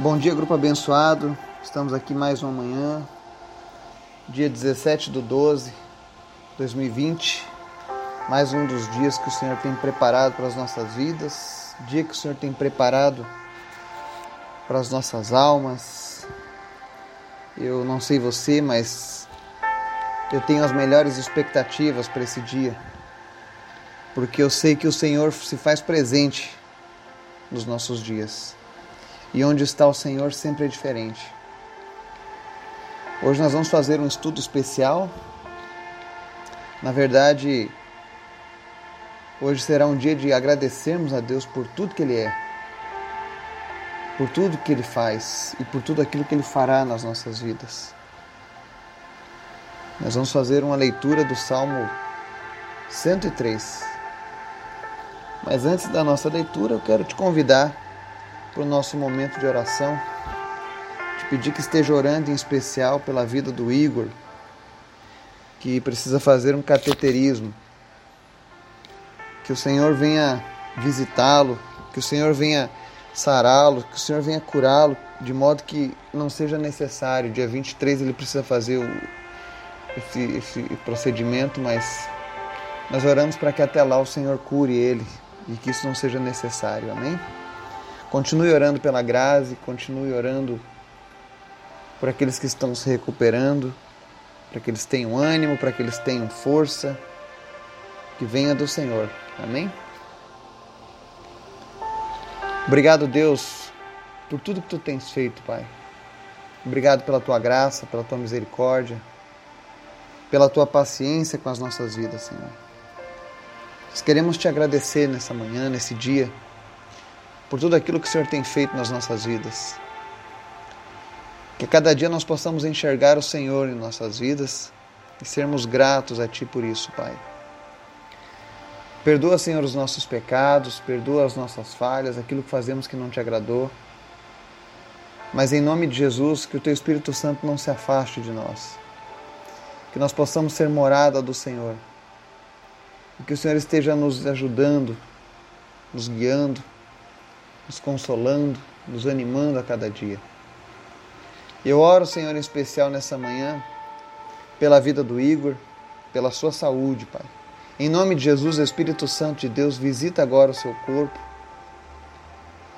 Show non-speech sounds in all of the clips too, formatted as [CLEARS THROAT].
Bom dia, grupo abençoado. Estamos aqui mais uma manhã, dia 17 do 12 2020. Mais um dos dias que o Senhor tem preparado para as nossas vidas, dia que o Senhor tem preparado para as nossas almas. Eu não sei você, mas eu tenho as melhores expectativas para esse dia, porque eu sei que o Senhor se faz presente nos nossos dias. E onde está o Senhor sempre é diferente. Hoje nós vamos fazer um estudo especial. Na verdade, hoje será um dia de agradecermos a Deus por tudo que Ele é, por tudo que Ele faz e por tudo aquilo que Ele fará nas nossas vidas. Nós vamos fazer uma leitura do Salmo 103. Mas antes da nossa leitura, eu quero te convidar para o nosso momento de oração. Te pedir que esteja orando em especial pela vida do Igor, que precisa fazer um cateterismo. Que o Senhor venha visitá-lo, que o Senhor venha sará-lo, que o Senhor venha curá-lo, de modo que não seja necessário. Dia 23 ele precisa fazer o, esse, esse procedimento, mas nós oramos para que até lá o Senhor cure ele e que isso não seja necessário. Amém? Continue orando pela Grazi, continue orando por aqueles que estão se recuperando, para que eles tenham ânimo, para que eles tenham força, que venha do Senhor. Amém? Obrigado, Deus, por tudo que tu tens feito, Pai. Obrigado pela tua graça, pela tua misericórdia, pela tua paciência com as nossas vidas, Senhor. Nós queremos te agradecer nessa manhã, nesse dia por tudo aquilo que o Senhor tem feito nas nossas vidas. Que cada dia nós possamos enxergar o Senhor em nossas vidas e sermos gratos a Ti por isso, Pai. Perdoa, Senhor, os nossos pecados, perdoa as nossas falhas, aquilo que fazemos que não te agradou. Mas em nome de Jesus, que o Teu Espírito Santo não se afaste de nós. Que nós possamos ser morada do Senhor. E que o Senhor esteja nos ajudando, nos guiando, nos consolando, nos animando a cada dia. Eu oro, Senhor, em especial nessa manhã, pela vida do Igor, pela sua saúde, Pai. Em nome de Jesus, Espírito Santo de Deus, visita agora o seu corpo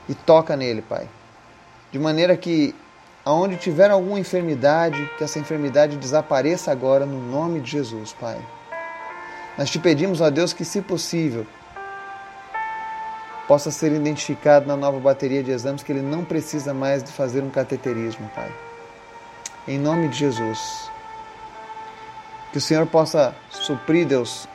e toca nele, Pai. De maneira que, aonde tiver alguma enfermidade, que essa enfermidade desapareça agora no nome de Jesus, Pai. Nós te pedimos, ó Deus, que, se possível, possa ser identificado na nova bateria de exames que ele não precisa mais de fazer um cateterismo, Pai. Em nome de Jesus. Que o Senhor possa suprir, Deus,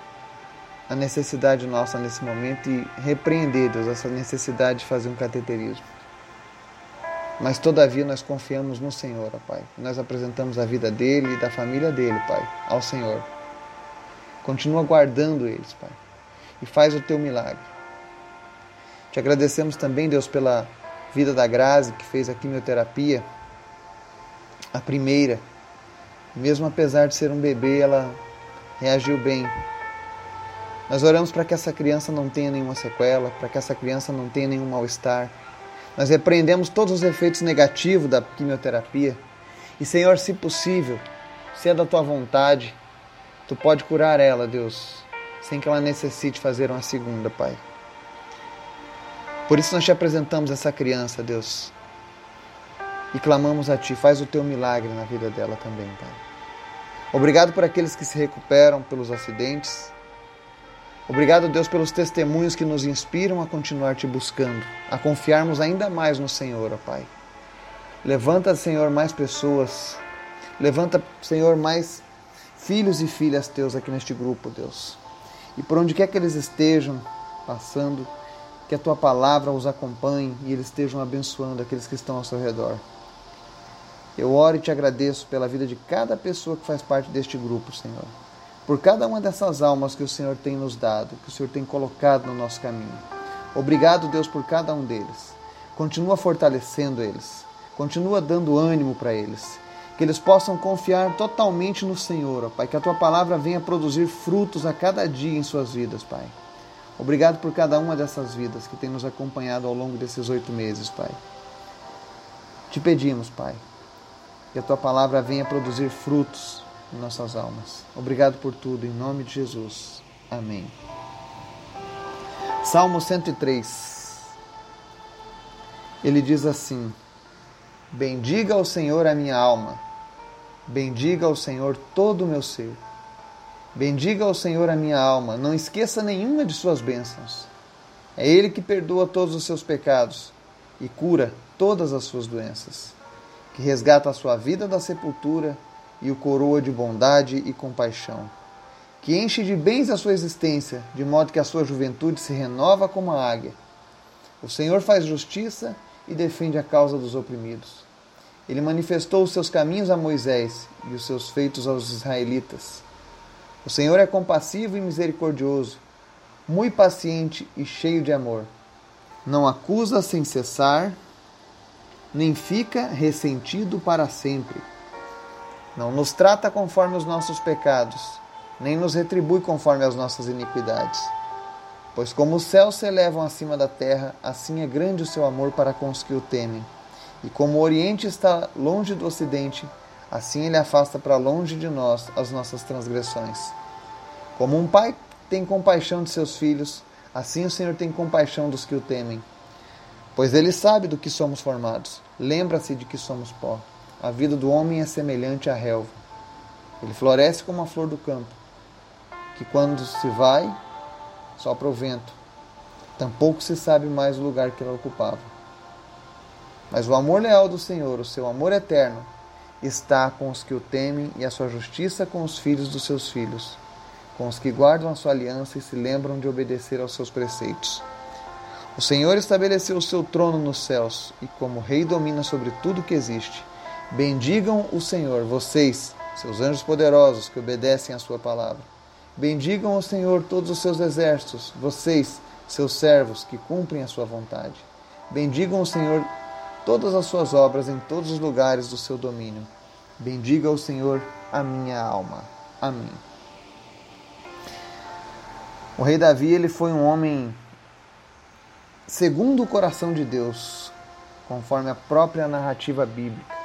a necessidade nossa nesse momento e repreender, Deus, essa necessidade de fazer um cateterismo. Mas todavia nós confiamos no Senhor, ó Pai. Nós apresentamos a vida dele e da família dele, Pai, ao Senhor. Continua guardando eles, Pai. E faz o teu milagre. Te agradecemos também, Deus, pela vida da Grazi, que fez a quimioterapia, a primeira. Mesmo apesar de ser um bebê, ela reagiu bem. Nós oramos para que essa criança não tenha nenhuma sequela, para que essa criança não tenha nenhum mal-estar. Nós repreendemos todos os efeitos negativos da quimioterapia. E, Senhor, se possível, se é da tua vontade, tu pode curar ela, Deus, sem que ela necessite fazer uma segunda, Pai. Por isso nós te apresentamos essa criança, Deus. E clamamos a Ti, faz o Teu milagre na vida dela também, Pai. Obrigado por aqueles que se recuperam pelos acidentes. Obrigado, Deus, pelos testemunhos que nos inspiram a continuar te buscando, a confiarmos ainda mais no Senhor, ó Pai. Levanta, Senhor, mais pessoas. Levanta, Senhor, mais filhos e filhas teus aqui neste grupo, Deus. E por onde quer que eles estejam passando, que a tua palavra os acompanhe e eles estejam abençoando aqueles que estão ao seu redor. Eu oro e te agradeço pela vida de cada pessoa que faz parte deste grupo, Senhor. Por cada uma dessas almas que o Senhor tem nos dado, que o Senhor tem colocado no nosso caminho. Obrigado, Deus, por cada um deles. Continua fortalecendo eles. Continua dando ânimo para eles. Que eles possam confiar totalmente no Senhor, ó Pai. Que a tua palavra venha produzir frutos a cada dia em suas vidas, Pai. Obrigado por cada uma dessas vidas que tem nos acompanhado ao longo desses oito meses, Pai. Te pedimos, Pai, que a tua palavra venha produzir frutos em nossas almas. Obrigado por tudo, em nome de Jesus. Amém. Salmo 103. Ele diz assim: Bendiga ao Senhor a minha alma, bendiga ao Senhor todo o meu ser. Bendiga ao Senhor a minha alma, não esqueça nenhuma de suas bênçãos. É Ele que perdoa todos os seus pecados e cura todas as suas doenças, que resgata a sua vida da sepultura e o coroa de bondade e compaixão, que enche de bens a sua existência, de modo que a sua juventude se renova como a águia. O Senhor faz justiça e defende a causa dos oprimidos. Ele manifestou os seus caminhos a Moisés e os seus feitos aos israelitas. O Senhor é compassivo e misericordioso, muito paciente e cheio de amor. Não acusa sem cessar, nem fica ressentido para sempre. Não nos trata conforme os nossos pecados, nem nos retribui conforme as nossas iniquidades. Pois como os céus se elevam acima da terra, assim é grande o seu amor para com os que o temem. E como o Oriente está longe do Ocidente, assim ele afasta para longe de nós as nossas transgressões. Como um pai tem compaixão de seus filhos, assim o Senhor tem compaixão dos que o temem. Pois ele sabe do que somos formados, lembra-se de que somos pó. A vida do homem é semelhante à relva. Ele floresce como a flor do campo, que quando se vai, sopra o vento. Tampouco se sabe mais o lugar que ela ocupava. Mas o amor leal do Senhor, o seu amor eterno, está com os que o temem e a sua justiça com os filhos dos seus filhos, com os que guardam a sua aliança e se lembram de obedecer aos seus preceitos. O Senhor estabeleceu o seu trono nos céus e, como Rei, domina sobre tudo que existe. Bendigam o Senhor, vocês, seus anjos poderosos que obedecem à sua palavra. Bendigam o Senhor todos os seus exércitos, vocês, seus servos que cumprem a sua vontade. Bendigam o Senhor todas as suas obras em todos os lugares do seu domínio. Bendiga o Senhor a minha alma. Amém. O rei Davi ele foi um homem segundo o coração de Deus, conforme a própria narrativa bíblica.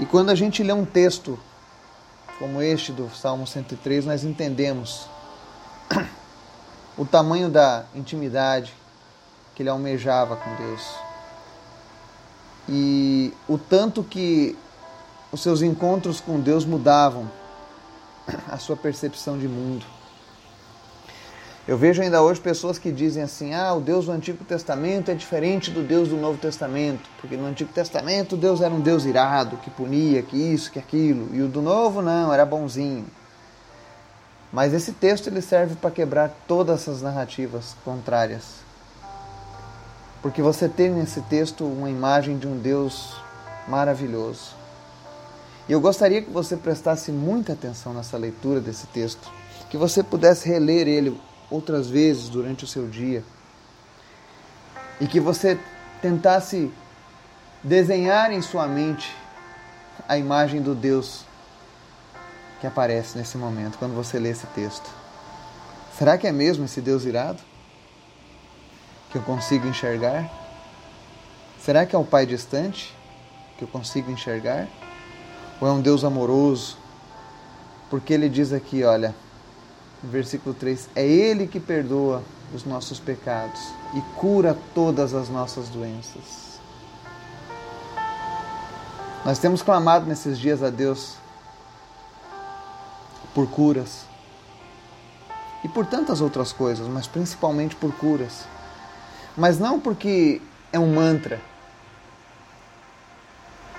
E quando a gente lê um texto como este do Salmo 103, nós entendemos [CLEARS THROAT] o tamanho da intimidade que ele almejava com Deus e o tanto que os seus encontros com Deus mudavam a sua percepção de mundo. Eu vejo ainda hoje pessoas que dizem assim: ah, o Deus do Antigo Testamento é diferente do Deus do Novo Testamento, porque no Antigo Testamento Deus era um Deus irado, que punia, que isso, que aquilo, e o do Novo não, era bonzinho. Mas esse texto ele serve para quebrar todas essas narrativas contrárias. Porque você tem nesse texto uma imagem de um Deus maravilhoso. E eu gostaria que você prestasse muita atenção nessa leitura desse texto, que você pudesse reler ele outras vezes durante o seu dia e que você tentasse desenhar em sua mente a imagem do Deus que aparece nesse momento quando você lê esse texto. Será que é mesmo esse Deus irado? que eu consigo enxergar? Será que é um Pai distante que eu consigo enxergar? Ou é um Deus amoroso? Porque ele diz aqui, olha, no versículo 3: É Ele que perdoa os nossos pecados e cura todas as nossas doenças. Nós temos clamado nesses dias a Deus por curas e por tantas outras coisas, mas principalmente por curas. Mas não porque é um mantra,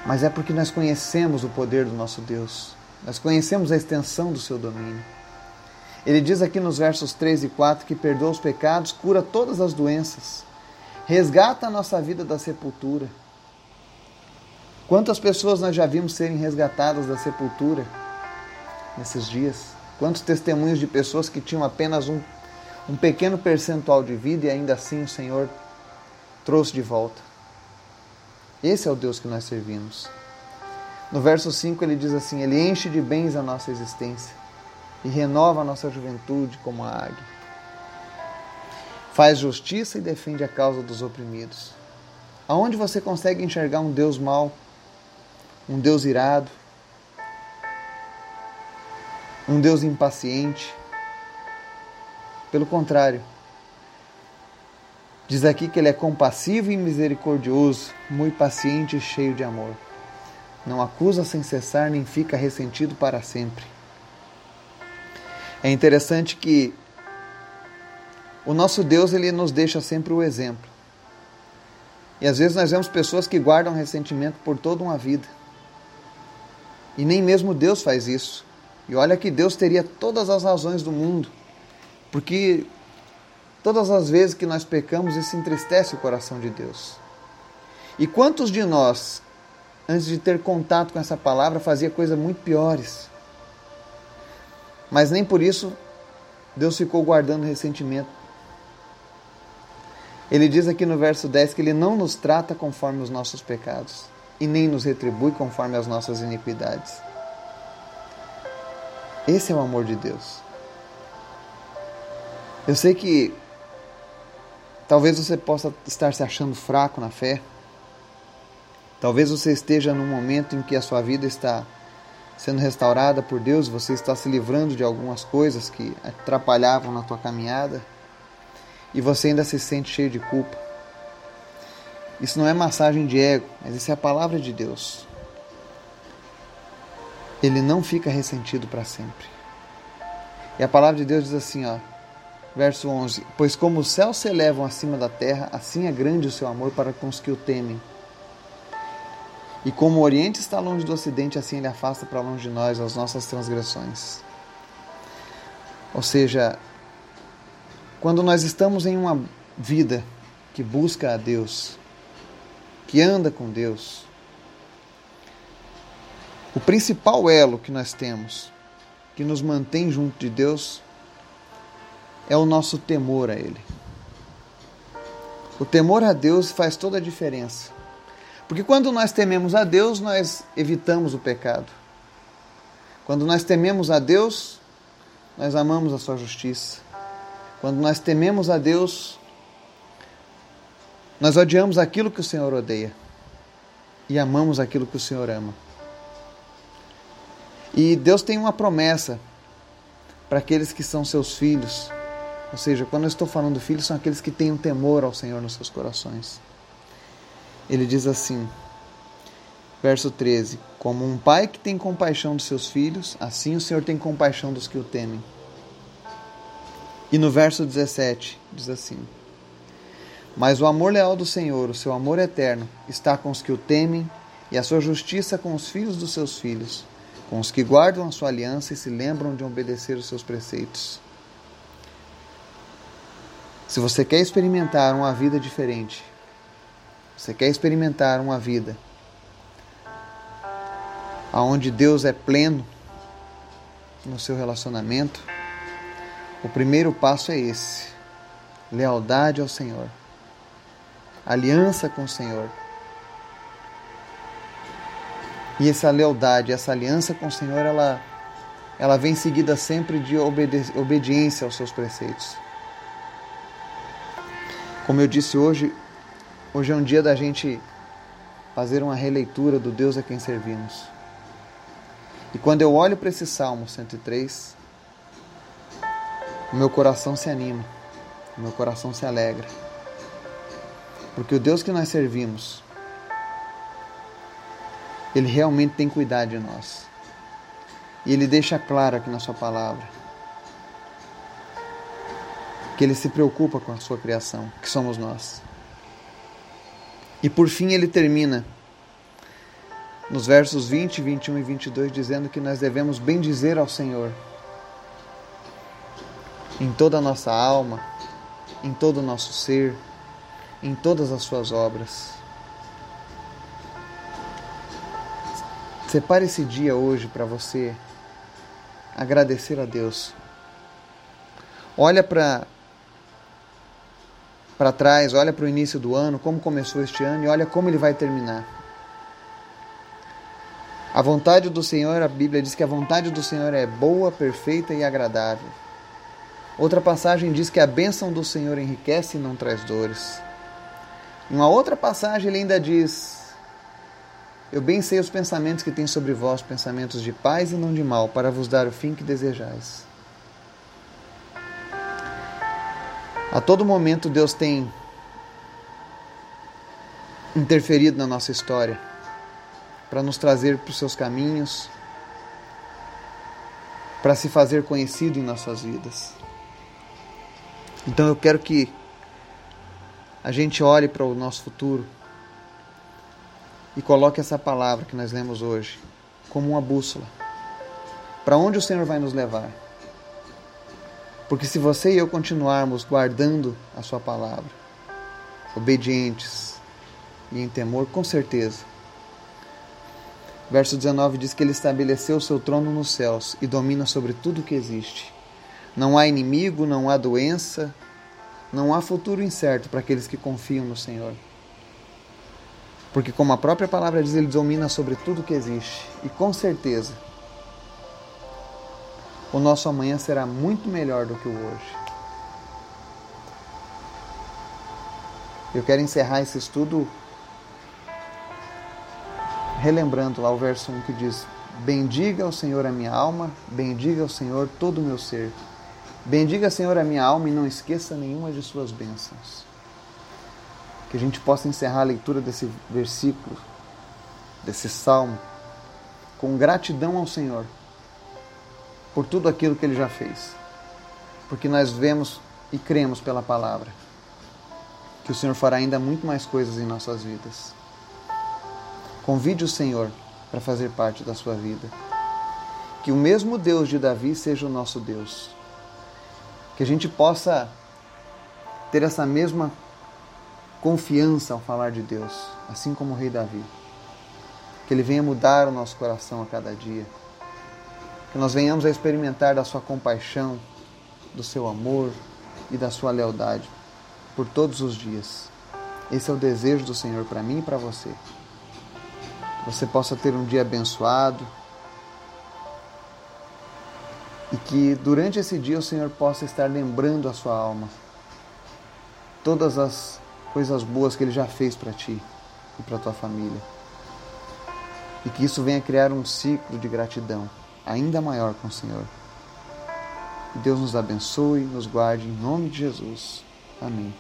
mas é porque nós conhecemos o poder do nosso Deus, nós conhecemos a extensão do seu domínio. Ele diz aqui nos versos 3 e 4 que perdoa os pecados, cura todas as doenças, resgata a nossa vida da sepultura. Quantas pessoas nós já vimos serem resgatadas da sepultura nesses dias? Quantos testemunhos de pessoas que tinham apenas um um pequeno percentual de vida e ainda assim o Senhor trouxe de volta. Esse é o Deus que nós servimos. No verso 5 ele diz assim: Ele enche de bens a nossa existência e renova a nossa juventude como a águia. Faz justiça e defende a causa dos oprimidos. Aonde você consegue enxergar um Deus mau, um Deus irado, um Deus impaciente? Pelo contrário, diz aqui que ele é compassivo e misericordioso, muito paciente e cheio de amor. Não acusa sem cessar, nem fica ressentido para sempre. É interessante que o nosso Deus ele nos deixa sempre o exemplo. E às vezes nós vemos pessoas que guardam ressentimento por toda uma vida. E nem mesmo Deus faz isso. E olha que Deus teria todas as razões do mundo, porque todas as vezes que nós pecamos, isso entristece o coração de Deus. E quantos de nós, antes de ter contato com essa palavra, fazia coisas muito piores? Mas nem por isso Deus ficou guardando ressentimento ele diz aqui no verso 10 que ele não nos trata conforme os nossos pecados e nem nos retribui conforme as nossas iniquidades. Esse é o amor de Deus. Eu sei que talvez você possa estar se achando fraco na fé. Talvez você esteja num momento em que a sua vida está sendo restaurada por Deus, você está se livrando de algumas coisas que atrapalhavam na tua caminhada e você ainda se sente cheio de culpa. Isso não é massagem de ego, mas isso é a palavra de Deus. Ele não fica ressentido para sempre. E a palavra de Deus diz assim, ó, verso 11: Pois como os céus se elevam acima da terra, assim é grande o seu amor para com os que o temem. E como o Oriente está longe do Ocidente, assim ele afasta para longe de nós as nossas transgressões. Ou seja, quando nós estamos em uma vida que busca a Deus, que anda com Deus, o principal elo que nós temos, que nos mantém junto de Deus, é o nosso temor a Ele. O temor a Deus faz toda a diferença. Porque quando nós tememos a Deus, nós evitamos o pecado. Quando nós tememos a Deus, nós amamos a Sua justiça. Quando nós tememos a Deus, nós odiamos aquilo que o Senhor odeia e amamos aquilo que o Senhor ama. E Deus tem uma promessa para aqueles que são seus filhos. Ou seja, quando eu estou falando filhos, são aqueles que têm um temor ao Senhor nos seus corações. Ele diz assim, verso 13: Como um pai que tem compaixão dos seus filhos, assim o Senhor tem compaixão dos que o temem. E no verso 17 diz assim: Mas o amor leal do Senhor, o seu amor eterno, está com os que o temem, e a sua justiça com os filhos dos seus filhos, com os que guardam a sua aliança e se lembram de obedecer os seus preceitos. Se você quer experimentar uma vida diferente, você quer experimentar uma vida onde Deus é pleno no seu relacionamento, o primeiro passo é esse: lealdade ao Senhor, aliança com o Senhor. E essa lealdade, essa aliança com o Senhor, ela, ela vem seguida sempre de obedi obediência aos seus preceitos. Como eu disse hoje, hoje é um dia da gente fazer uma releitura do Deus a quem servimos. E quando eu olho para esse Salmo 103, o meu coração se anima, o meu coração se alegra. Porque o Deus que nós servimos, Ele realmente tem cuidado de nós. E Ele deixa claro aqui na Sua palavra que Ele se preocupa com a Sua criação, que somos nós. E por fim ele termina nos versos 20, 21 e 22 dizendo que nós devemos bendizer ao Senhor em toda a nossa alma, em todo o nosso ser, em todas as suas obras. Separe esse dia hoje para você agradecer a Deus. Olha para para trás, olha para o início do ano, como começou este ano e olha como ele vai terminar. A vontade do Senhor, a Bíblia diz que a vontade do Senhor é boa, perfeita e agradável. Outra passagem diz que a bênção do Senhor enriquece e não traz dores. Em uma outra passagem ele ainda diz: Eu bem sei os pensamentos que tem sobre vós, pensamentos de paz e não de mal, para vos dar o fim que desejais. A todo momento Deus tem interferido na nossa história para nos trazer para os seus caminhos, para se fazer conhecido em nossas vidas. Então eu quero que a gente olhe para o nosso futuro e coloque essa palavra que nós lemos hoje como uma bússola. Para onde o Senhor vai nos levar? Porque se você e eu continuarmos guardando a Sua palavra, obedientes e em temor, com certeza. Verso 19 diz que Ele estabeleceu o seu trono nos céus e domina sobre tudo que existe. Não há inimigo, não há doença, não há futuro incerto para aqueles que confiam no Senhor. Porque, como a própria palavra diz, Ele domina sobre tudo que existe. E com certeza, o nosso amanhã será muito melhor do que o hoje. Eu quero encerrar esse estudo relembrando lá o verso 1 que diz: Bendiga ao Senhor a minha alma, bendiga ao Senhor todo o meu ser. Bendiga, Senhor, a minha alma e não esqueça nenhuma de suas bênçãos. Que a gente possa encerrar a leitura desse versículo, desse salmo, com gratidão ao Senhor por tudo aquilo que Ele já fez. Porque nós vemos e cremos pela palavra que o Senhor fará ainda muito mais coisas em nossas vidas. Convide o Senhor para fazer parte da sua vida. Que o mesmo Deus de Davi seja o nosso Deus que a gente possa ter essa mesma confiança ao falar de Deus, assim como o rei Davi. Que ele venha mudar o nosso coração a cada dia. Que nós venhamos a experimentar da sua compaixão, do seu amor e da sua lealdade por todos os dias. Esse é o desejo do Senhor para mim e para você. Que você possa ter um dia abençoado, e que durante esse dia o Senhor possa estar lembrando a sua alma todas as coisas boas que Ele já fez para ti e para tua família. E que isso venha criar um ciclo de gratidão ainda maior com o Senhor. Que Deus nos abençoe, nos guarde em nome de Jesus. Amém.